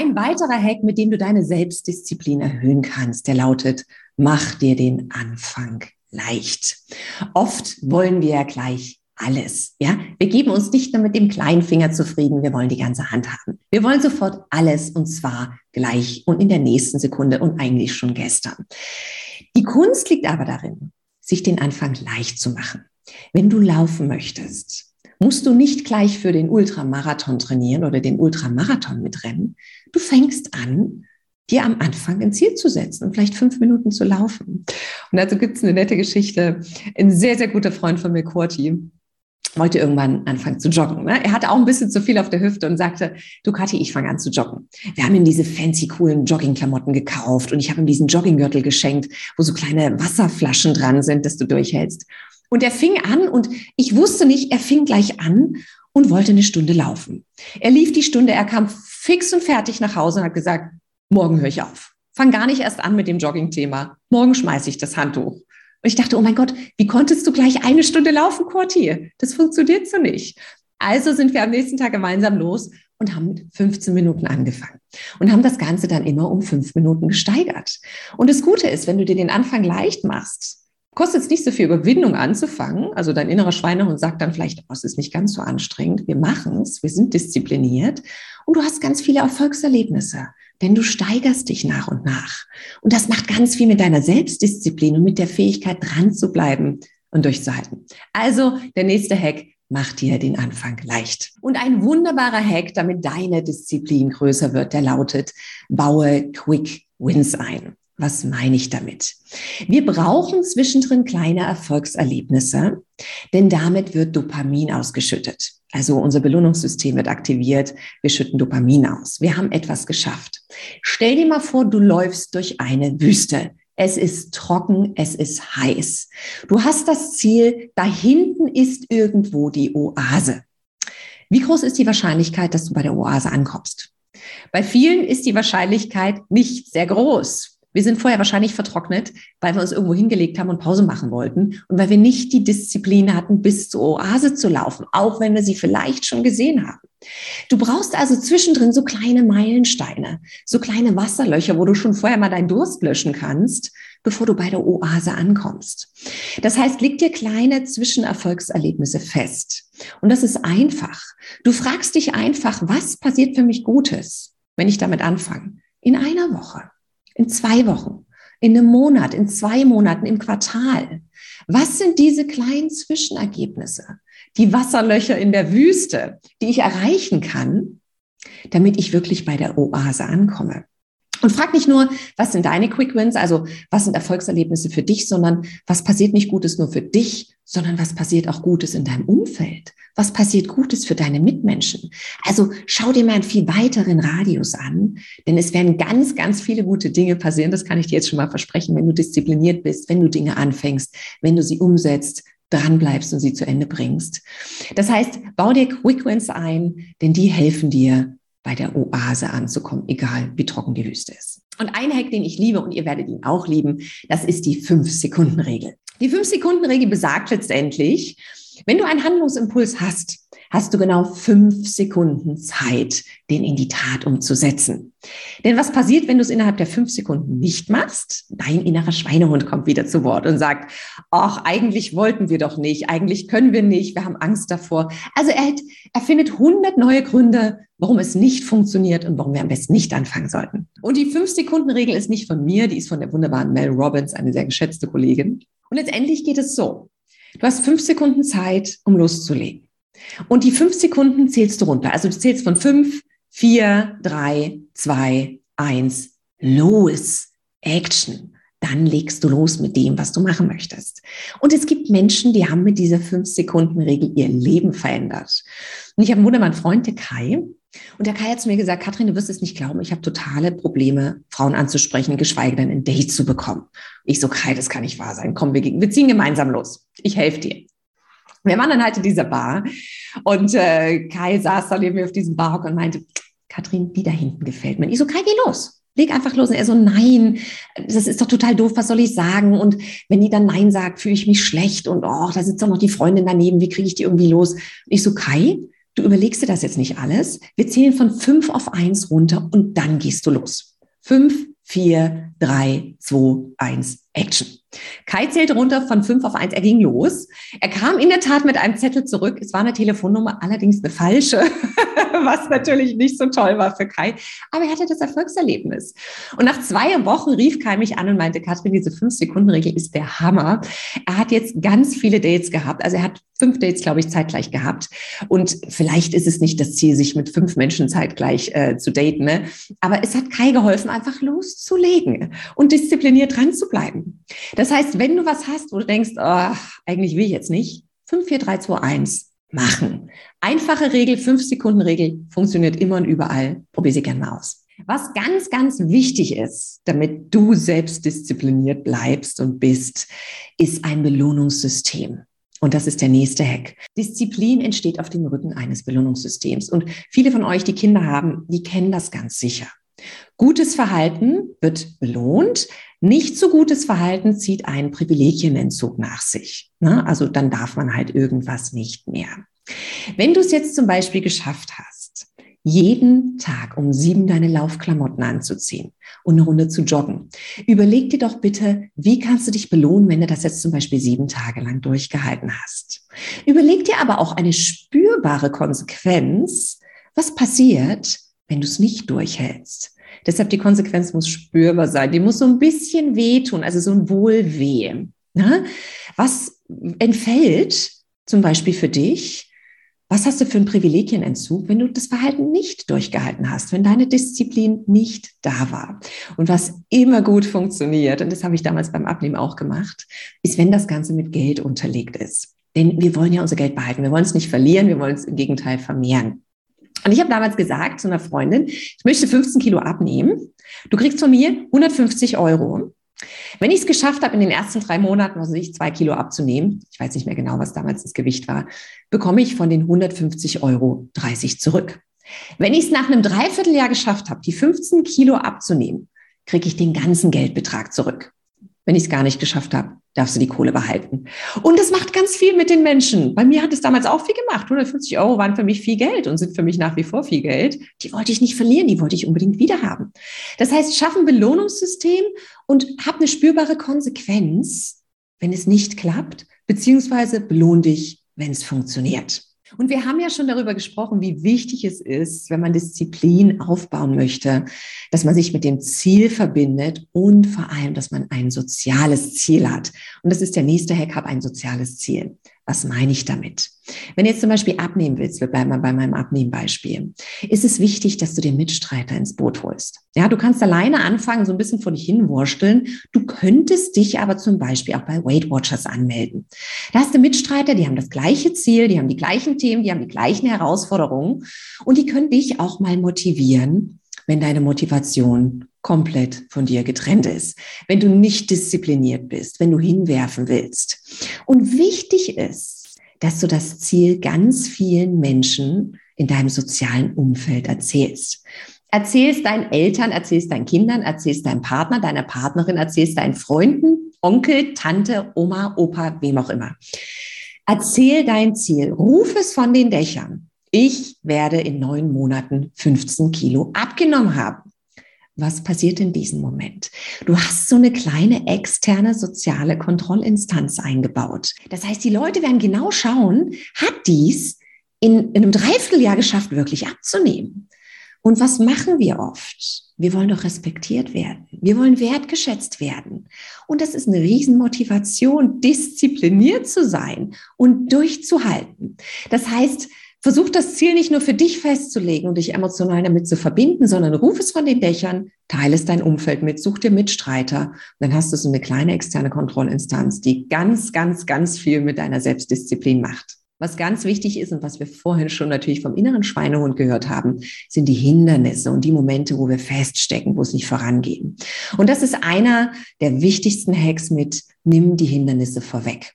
Ein weiterer Hack, mit dem du deine Selbstdisziplin erhöhen kannst, der lautet, mach dir den Anfang leicht. Oft wollen wir ja gleich alles. Ja, wir geben uns nicht nur mit dem kleinen Finger zufrieden, wir wollen die ganze Hand haben. Wir wollen sofort alles und zwar gleich und in der nächsten Sekunde und eigentlich schon gestern. Die Kunst liegt aber darin, sich den Anfang leicht zu machen. Wenn du laufen möchtest, musst du nicht gleich für den Ultramarathon trainieren oder den Ultramarathon mitrennen. Du fängst an, dir am Anfang ein Ziel zu setzen und vielleicht fünf Minuten zu laufen. Und dazu gibt es eine nette Geschichte. Ein sehr, sehr guter Freund von mir, Kurti, wollte irgendwann anfangen zu joggen. Ne? Er hatte auch ein bisschen zu viel auf der Hüfte und sagte, du Kathi, ich fange an zu joggen. Wir haben ihm diese fancy, coolen Joggingklamotten gekauft und ich habe ihm diesen Jogginggürtel geschenkt, wo so kleine Wasserflaschen dran sind, dass du durchhältst. Und er fing an und ich wusste nicht, er fing gleich an und wollte eine Stunde laufen. Er lief die Stunde, er kam fix und fertig nach Hause und hat gesagt, morgen höre ich auf. Fang gar nicht erst an mit dem Jogging-Thema. Morgen schmeiße ich das Handtuch. Und ich dachte, oh mein Gott, wie konntest du gleich eine Stunde laufen, Corti? Das funktioniert so nicht. Also sind wir am nächsten Tag gemeinsam los und haben mit 15 Minuten angefangen und haben das Ganze dann immer um fünf Minuten gesteigert. Und das Gute ist, wenn du dir den Anfang leicht machst, kostet es nicht so viel Überwindung anzufangen. Also dein innerer Schweinehund sagt dann vielleicht, oh, es ist nicht ganz so anstrengend. Wir machen es, wir sind diszipliniert und du hast ganz viele Erfolgserlebnisse denn du steigerst dich nach und nach. Und das macht ganz viel mit deiner Selbstdisziplin und mit der Fähigkeit, dran zu bleiben und durchzuhalten. Also der nächste Hack, mach dir den Anfang leicht. Und ein wunderbarer Hack, damit deine Disziplin größer wird, der lautet, baue Quick Wins ein. Was meine ich damit? Wir brauchen zwischendrin kleine Erfolgserlebnisse, denn damit wird Dopamin ausgeschüttet. Also unser Belohnungssystem wird aktiviert, wir schütten Dopamin aus. Wir haben etwas geschafft. Stell dir mal vor, du läufst durch eine Wüste. Es ist trocken, es ist heiß. Du hast das Ziel, da hinten ist irgendwo die Oase. Wie groß ist die Wahrscheinlichkeit, dass du bei der Oase ankommst? Bei vielen ist die Wahrscheinlichkeit nicht sehr groß. Wir sind vorher wahrscheinlich vertrocknet, weil wir uns irgendwo hingelegt haben und Pause machen wollten und weil wir nicht die Disziplin hatten, bis zur Oase zu laufen, auch wenn wir sie vielleicht schon gesehen haben. Du brauchst also zwischendrin so kleine Meilensteine, so kleine Wasserlöcher, wo du schon vorher mal deinen Durst löschen kannst, bevor du bei der Oase ankommst. Das heißt, leg dir kleine Zwischenerfolgserlebnisse fest. Und das ist einfach. Du fragst dich einfach, was passiert für mich Gutes, wenn ich damit anfange? In einer Woche in zwei Wochen, in einem Monat, in zwei Monaten, im Quartal? Was sind diese kleinen Zwischenergebnisse, die Wasserlöcher in der Wüste, die ich erreichen kann, damit ich wirklich bei der Oase ankomme? Und frag nicht nur, was sind deine Quick Wins, also was sind Erfolgserlebnisse für dich, sondern was passiert nicht Gutes nur für dich, sondern was passiert auch Gutes in deinem Umfeld? Was passiert Gutes für deine Mitmenschen? Also schau dir mal einen viel weiteren Radius an, denn es werden ganz, ganz viele gute Dinge passieren. Das kann ich dir jetzt schon mal versprechen, wenn du diszipliniert bist, wenn du Dinge anfängst, wenn du sie umsetzt, dranbleibst und sie zu Ende bringst. Das heißt, bau dir Quick Wins ein, denn die helfen dir, bei der Oase anzukommen, egal wie trocken die Wüste ist. Und ein Hack, den ich liebe und ihr werdet ihn auch lieben, das ist die Fünf-Sekunden-Regel. Die Fünf-Sekunden-Regel besagt letztendlich, wenn du einen Handlungsimpuls hast, hast du genau fünf Sekunden Zeit, den in die Tat umzusetzen. Denn was passiert, wenn du es innerhalb der fünf Sekunden nicht machst? Dein innerer Schweinehund kommt wieder zu Wort und sagt, ach, eigentlich wollten wir doch nicht, eigentlich können wir nicht, wir haben Angst davor. Also er, er findet hundert neue Gründe, warum es nicht funktioniert und warum wir am besten nicht anfangen sollten. Und die Fünf-Sekunden-Regel ist nicht von mir, die ist von der wunderbaren Mel Robbins, eine sehr geschätzte Kollegin. Und letztendlich geht es so. Du hast fünf Sekunden Zeit, um loszulegen. Und die fünf Sekunden zählst du runter. Also du zählst von fünf, vier, drei, zwei, eins, los, Action. Dann legst du los mit dem, was du machen möchtest. Und es gibt Menschen, die haben mit dieser fünf Sekunden Regel ihr Leben verändert. Und ich habe einen wunderbaren Freund, der Kai. Und der Kai hat zu mir gesagt, Katrin, du wirst es nicht glauben, ich habe totale Probleme, Frauen anzusprechen, geschweige denn ein Date zu bekommen. Ich so, Kai, das kann nicht wahr sein. Komm, wir, wir ziehen gemeinsam los. Ich helfe dir. Wir waren dann halt in dieser Bar und äh, Kai saß da neben mir auf diesem Barhock und meinte, Katrin, die da hinten gefällt mir. Ich so, Kai, geh los. Leg einfach los. Und er so, nein, das ist doch total doof, was soll ich sagen? Und wenn die dann Nein sagt, fühle ich mich schlecht und oh, da sitzt doch noch die Freundin daneben, wie kriege ich die irgendwie los? Und ich so, Kai, du überlegst dir das jetzt nicht alles. Wir zählen von fünf auf eins runter und dann gehst du los. Fünf, vier, drei, zwei, eins, Action. Kai zählte runter von fünf auf eins. Er ging los. Er kam in der Tat mit einem Zettel zurück. Es war eine Telefonnummer, allerdings eine falsche, was natürlich nicht so toll war für Kai. Aber er hatte das Erfolgserlebnis. Und nach zwei Wochen rief Kai mich an und meinte, Katrin, diese Fünf-Sekunden-Regel ist der Hammer. Er hat jetzt ganz viele Dates gehabt. Also er hat fünf Dates, glaube ich, zeitgleich gehabt. Und vielleicht ist es nicht das Ziel, sich mit fünf Menschen zeitgleich äh, zu daten. Ne? Aber es hat Kai geholfen, einfach loszulegen und diszipliniert dran zu bleiben. Das heißt, wenn du was hast, wo du denkst, oh, eigentlich will ich jetzt nicht, 5, 4, 3, 2, 1 machen. Einfache Regel, 5 Sekunden Regel, funktioniert immer und überall. Probier sie gerne mal aus. Was ganz, ganz wichtig ist, damit du selbst diszipliniert bleibst und bist, ist ein Belohnungssystem. Und das ist der nächste Hack. Disziplin entsteht auf dem Rücken eines Belohnungssystems. Und viele von euch, die Kinder haben, die kennen das ganz sicher. Gutes Verhalten wird belohnt. Nicht so gutes Verhalten zieht einen Privilegienentzug nach sich. Ne? Also dann darf man halt irgendwas nicht mehr. Wenn du es jetzt zum Beispiel geschafft hast, jeden Tag um sieben deine Laufklamotten anzuziehen und eine Runde zu joggen. Überleg dir doch bitte, wie kannst du dich belohnen, wenn du das jetzt zum Beispiel sieben Tage lang durchgehalten hast. Überleg dir aber auch eine spürbare Konsequenz, was passiert, wenn du es nicht durchhältst. Deshalb die Konsequenz muss spürbar sein. Die muss so ein bisschen wehtun, also so ein Wohlweh. Ne? Was entfällt zum Beispiel für dich? Was hast du für einen Privilegienentzug, wenn du das Verhalten nicht durchgehalten hast, wenn deine Disziplin nicht da war? Und was immer gut funktioniert, und das habe ich damals beim Abnehmen auch gemacht, ist, wenn das Ganze mit Geld unterlegt ist. Denn wir wollen ja unser Geld behalten. Wir wollen es nicht verlieren, wir wollen es im Gegenteil vermehren. Und ich habe damals gesagt zu einer Freundin, ich möchte 15 Kilo abnehmen. Du kriegst von mir 150 Euro. Wenn ich es geschafft habe, in den ersten drei Monaten, also ich zwei Kilo abzunehmen, ich weiß nicht mehr genau, was damals das Gewicht war, bekomme ich von den 150 Euro 30 zurück. Wenn ich es nach einem Dreivierteljahr geschafft habe, die 15 Kilo abzunehmen, kriege ich den ganzen Geldbetrag zurück. Wenn ich es gar nicht geschafft habe, darfst du die Kohle behalten. Und das macht ganz viel mit den Menschen. Bei mir hat es damals auch viel gemacht. 150 Euro waren für mich viel Geld und sind für mich nach wie vor viel Geld. Die wollte ich nicht verlieren, die wollte ich unbedingt wieder haben. Das heißt, schaff ein Belohnungssystem und hab eine spürbare Konsequenz, wenn es nicht klappt, beziehungsweise belohn dich, wenn es funktioniert. Und wir haben ja schon darüber gesprochen, wie wichtig es ist, wenn man Disziplin aufbauen möchte, dass man sich mit dem Ziel verbindet und vor allem, dass man ein soziales Ziel hat. Und das ist der nächste Hack, hab ein soziales Ziel. Was meine ich damit? Wenn du jetzt zum Beispiel abnehmen willst, wir bleiben mal bei meinem Abnehmbeispiel, ist es wichtig, dass du den Mitstreiter ins Boot holst. Ja, du kannst alleine anfangen, so ein bisschen vor dich hinwursteln. Du könntest dich aber zum Beispiel auch bei Weight Watchers anmelden. Da hast du Mitstreiter, die haben das gleiche Ziel, die haben die gleichen Themen, die haben die gleichen Herausforderungen und die können dich auch mal motivieren, wenn deine Motivation komplett von dir getrennt ist, wenn du nicht diszipliniert bist, wenn du hinwerfen willst. Und wichtig ist, dass du das Ziel ganz vielen Menschen in deinem sozialen Umfeld erzählst. Erzählst deinen Eltern, erzählst deinen Kindern, erzählst deinem Partner, deiner Partnerin, erzählst deinen Freunden, Onkel, Tante, Oma, Opa, wem auch immer. Erzähl dein Ziel, ruf es von den Dächern. Ich werde in neun Monaten 15 Kilo abgenommen haben was passiert in diesem Moment? Du hast so eine kleine externe soziale Kontrollinstanz eingebaut. Das heißt, die Leute werden genau schauen, hat dies in, in einem Dreivierteljahr geschafft, wirklich abzunehmen? Und was machen wir oft? Wir wollen doch respektiert werden. Wir wollen wertgeschätzt werden. Und das ist eine Riesenmotivation, diszipliniert zu sein und durchzuhalten. Das heißt, Versuch das Ziel nicht nur für dich festzulegen und dich emotional damit zu verbinden, sondern ruf es von den Dächern, teile es dein Umfeld mit, such dir Mitstreiter. Dann hast du so eine kleine externe Kontrollinstanz, die ganz, ganz, ganz viel mit deiner Selbstdisziplin macht. Was ganz wichtig ist und was wir vorhin schon natürlich vom inneren Schweinehund gehört haben, sind die Hindernisse und die Momente, wo wir feststecken, wo es nicht vorangehen. Und das ist einer der wichtigsten Hacks mit, nimm die Hindernisse vorweg.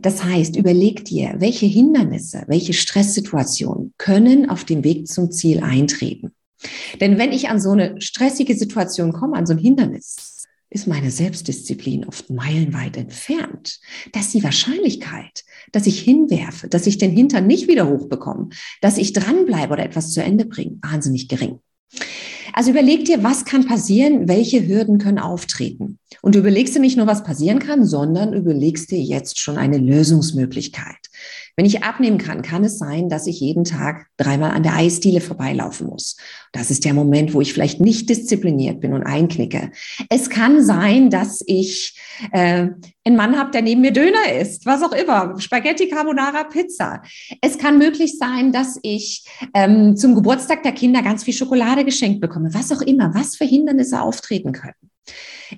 Das heißt, überleg dir, welche Hindernisse, welche Stresssituationen können auf dem Weg zum Ziel eintreten. Denn wenn ich an so eine stressige Situation komme, an so ein Hindernis, ist meine Selbstdisziplin oft meilenweit entfernt. Dass die Wahrscheinlichkeit, dass ich hinwerfe, dass ich den Hintern nicht wieder hochbekomme, dass ich dranbleibe oder etwas zu Ende bringe, wahnsinnig gering. Also überleg dir, was kann passieren, welche Hürden können auftreten. Und du überlegst dir nicht nur, was passieren kann, sondern überlegst dir jetzt schon eine Lösungsmöglichkeit. Wenn ich abnehmen kann, kann es sein, dass ich jeden Tag dreimal an der Eisdiele vorbeilaufen muss. Das ist der Moment, wo ich vielleicht nicht diszipliniert bin und einknicke. Es kann sein, dass ich äh, einen Mann habe, der neben mir Döner isst, was auch immer, Spaghetti Carbonara Pizza. Es kann möglich sein, dass ich ähm, zum Geburtstag der Kinder ganz viel Schokolade geschenkt bekomme, was auch immer, was für Hindernisse auftreten können.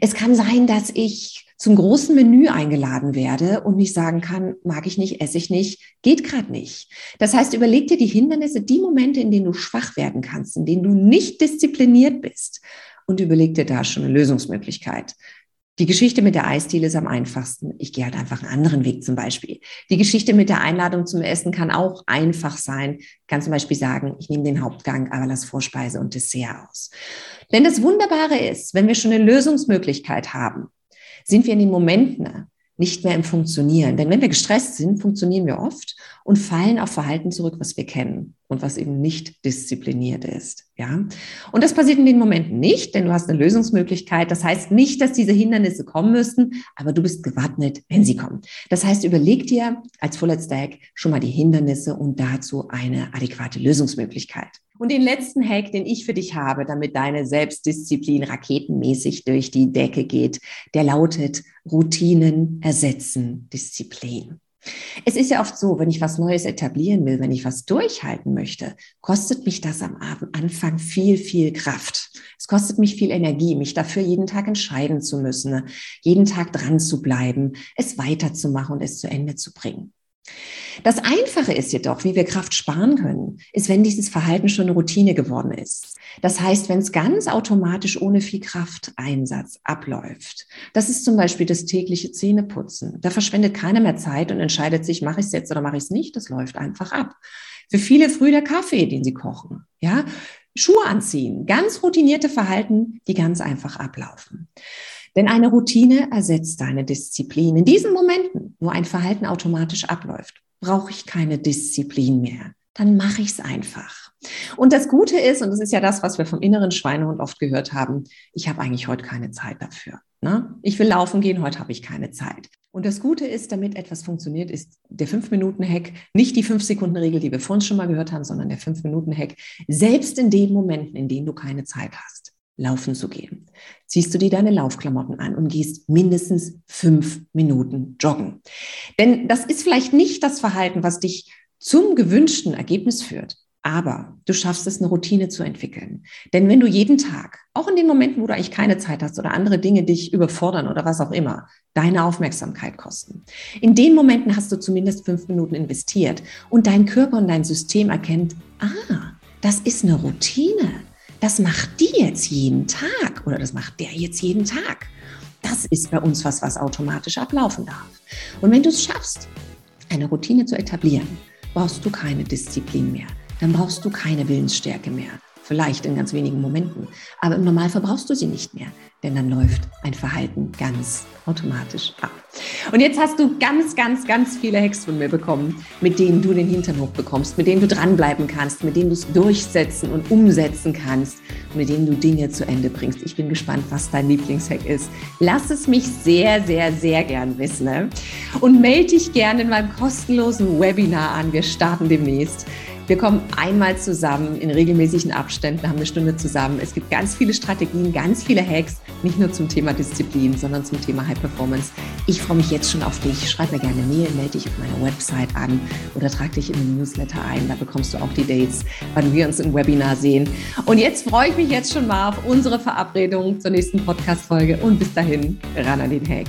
Es kann sein, dass ich zum großen Menü eingeladen werde und nicht sagen kann, mag ich nicht, esse ich nicht, geht gerade nicht. Das heißt, überleg dir die Hindernisse, die Momente, in denen du schwach werden kannst, in denen du nicht diszipliniert bist und überleg dir da schon eine Lösungsmöglichkeit. Die Geschichte mit der Eisdiele ist am einfachsten. Ich gehe halt einfach einen anderen Weg zum Beispiel. Die Geschichte mit der Einladung zum Essen kann auch einfach sein. Ich kann zum Beispiel sagen, ich nehme den Hauptgang, aber lass Vorspeise und Dessert aus. Denn das Wunderbare ist, wenn wir schon eine Lösungsmöglichkeit haben, sind wir in den Momenten nicht mehr im Funktionieren. Denn wenn wir gestresst sind, funktionieren wir oft und fallen auf Verhalten zurück, was wir kennen und was eben nicht diszipliniert ist. Ja. Und das passiert in den Momenten nicht, denn du hast eine Lösungsmöglichkeit. Das heißt nicht, dass diese Hindernisse kommen müssten, aber du bist gewappnet, wenn sie kommen. Das heißt, überleg dir als Full Stack schon mal die Hindernisse und dazu eine adäquate Lösungsmöglichkeit. Und den letzten Hack, den ich für dich habe, damit deine Selbstdisziplin raketenmäßig durch die Decke geht, der lautet Routinen ersetzen Disziplin. Es ist ja oft so, wenn ich was Neues etablieren will, wenn ich was durchhalten möchte, kostet mich das am Anfang viel, viel Kraft. Es kostet mich viel Energie, mich dafür jeden Tag entscheiden zu müssen, jeden Tag dran zu bleiben, es weiterzumachen und es zu Ende zu bringen. Das Einfache ist jedoch, wie wir Kraft sparen können, ist, wenn dieses Verhalten schon eine Routine geworden ist. Das heißt, wenn es ganz automatisch ohne viel Krafteinsatz abläuft. Das ist zum Beispiel das tägliche Zähneputzen. Da verschwendet keiner mehr Zeit und entscheidet sich, mache ich es jetzt oder mache ich es nicht. Das läuft einfach ab. Für viele früh der Kaffee, den sie kochen. Ja, Schuhe anziehen. Ganz routinierte Verhalten, die ganz einfach ablaufen. Denn eine Routine ersetzt deine Disziplin. In diesen Momenten, wo ein Verhalten automatisch abläuft, brauche ich keine Disziplin mehr. Dann mache ich es einfach. Und das Gute ist, und das ist ja das, was wir vom inneren Schweinehund oft gehört haben, ich habe eigentlich heute keine Zeit dafür. Ne? Ich will laufen gehen, heute habe ich keine Zeit. Und das Gute ist, damit etwas funktioniert, ist der 5-Minuten-Hack nicht die 5-Sekunden-Regel, die wir vorhin schon mal gehört haben, sondern der 5-Minuten-Hack, selbst in den Momenten, in denen du keine Zeit hast laufen zu gehen. Ziehst du dir deine Laufklamotten an und gehst mindestens fünf Minuten joggen. Denn das ist vielleicht nicht das Verhalten, was dich zum gewünschten Ergebnis führt. Aber du schaffst es, eine Routine zu entwickeln. Denn wenn du jeden Tag, auch in den Momenten, wo du eigentlich keine Zeit hast oder andere Dinge dich überfordern oder was auch immer, deine Aufmerksamkeit kosten, in den Momenten hast du zumindest fünf Minuten investiert und dein Körper und dein System erkennt, ah, das ist eine Routine das macht die jetzt jeden Tag oder das macht der jetzt jeden Tag. Das ist bei uns was, was automatisch ablaufen darf. Und wenn du es schaffst, eine Routine zu etablieren, brauchst du keine Disziplin mehr. Dann brauchst du keine Willensstärke mehr. Vielleicht in ganz wenigen Momenten. Aber im Normalfall brauchst du sie nicht mehr denn dann läuft ein Verhalten ganz automatisch ab. Und jetzt hast du ganz, ganz, ganz viele Hacks von mir bekommen, mit denen du den Hintern hochbekommst, mit denen du dranbleiben kannst, mit denen du es durchsetzen und umsetzen kannst, mit denen du Dinge zu Ende bringst. Ich bin gespannt, was dein Lieblingshack ist. Lass es mich sehr, sehr, sehr gern wissen. Ne? Und melde dich gerne in meinem kostenlosen Webinar an. Wir starten demnächst. Wir kommen einmal zusammen in regelmäßigen Abständen, haben eine Stunde zusammen. Es gibt ganz viele Strategien, ganz viele Hacks, nicht nur zum Thema Disziplin, sondern zum Thema High Performance. Ich freue mich jetzt schon auf dich. Schreib mir gerne Mail, melde dich auf meiner Website an oder trag dich in den Newsletter ein. Da bekommst du auch die Dates, wann wir uns im Webinar sehen. Und jetzt freue ich mich jetzt schon mal auf unsere Verabredung zur nächsten Podcast-Folge und bis dahin, ran an den Hack.